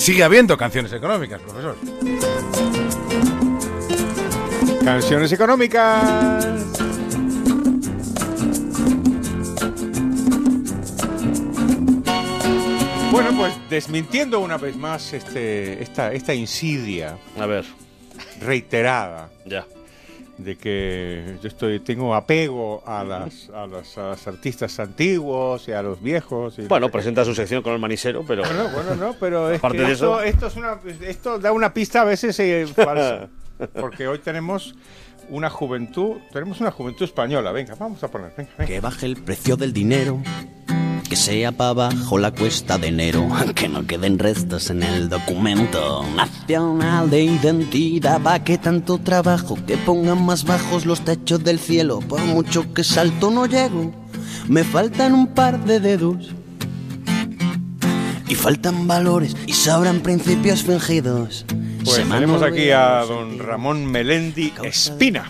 Sigue habiendo canciones económicas, profesor. Canciones económicas. Bueno, pues desmintiendo una vez más este, esta, esta insidia A ver, reiterada ya. De que yo estoy tengo apego a las, a las, a los artistas antiguos y a los viejos. y no Bueno, presenta su sección con el manisero, pero... Bueno, bueno, no, pero es Aparte que de esto, esto, es una, esto da una pista a veces eh, falsa. Porque hoy tenemos una juventud, tenemos una juventud española. Venga, vamos a poner, venga, venga. Que baje el precio del dinero, que sea para abajo la cuesta de enero, que no queden restos en el documento nacional de identidad. Va que tanto trabajo, que pongan más bajos los techos del cielo, por mucho que salto no llego, me faltan un par de dedos. Y faltan valores y sobran principios fingidos. Pues tenemos aquí a don. Ramón Melendi Espina.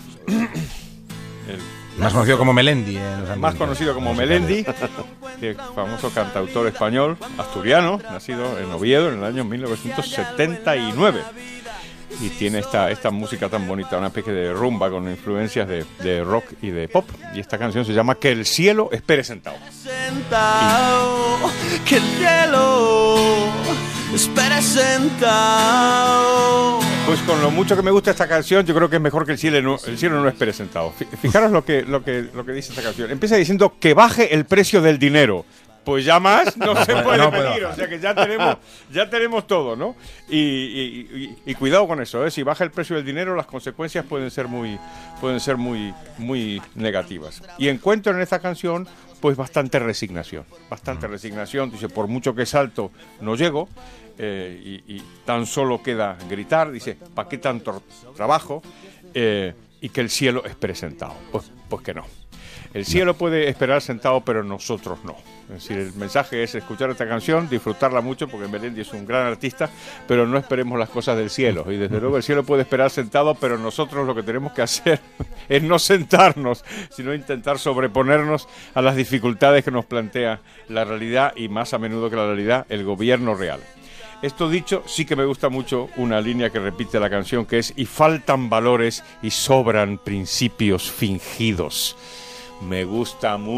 Más conocido como Melendi. eh, Más conocido como. Melendi, que famoso cantautor español, asturiano, nacido en Oviedo en el año 1979. Y tiene esta, esta música tan bonita, una especie de rumba con influencias de, de rock y de pop. Y esta canción se llama Que el cielo espere sentado. sentado, que el cielo espera sentado. Pues con lo mucho que me gusta esta canción, yo creo que es mejor que el cielo no, el cielo no espere sentado. Fi- Fijaros lo que, lo, que, lo que dice esta canción. Empieza diciendo que baje el precio del dinero. Pues ya más no se puede No pedir, o sea que ya tenemos, ya tenemos todo, ¿no? Y, y- y- y cuidado con eso, ¿eh? si baja el precio del dinero, las consecuencias pueden ser muy, pueden ser muy, muy negativas. Y encuentro en esta canción, pues bastante resignación, bastante resignación. Dice, por mucho que salto, no llego. eh, y, y tan solo queda gritar, dice, ¿para qué tanto trabajo? Eh, y que el cielo es presentado. Pues, pues que no. El cielo puede esperar sentado, pero nosotros no. Es decir, el mensaje es escuchar esta canción, disfrutarla mucho, porque Melendi es un gran artista, pero no esperemos las cosas del cielo. Y desde luego el cielo puede esperar sentado, pero nosotros lo que tenemos que hacer es no sentarnos, sino intentar sobreponernos a las dificultades que nos plantea la realidad y más a menudo que la realidad, el gobierno real. Esto dicho, sí que me gusta mucho una línea que repite la canción, que es, y faltan valores y sobran principios fingidos. Me gusta mucho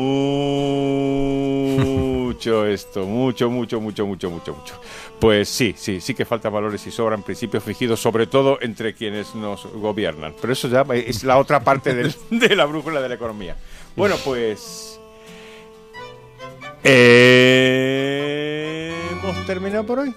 esto, mucho, mucho, mucho, mucho, mucho, mucho. Pues sí, sí, sí que faltan valores y sobran principios fingidos, sobre todo entre quienes nos gobiernan. Pero eso ya es la otra parte del- de la brújula de la economía. Bueno, pues... Hemos terminado por hoy.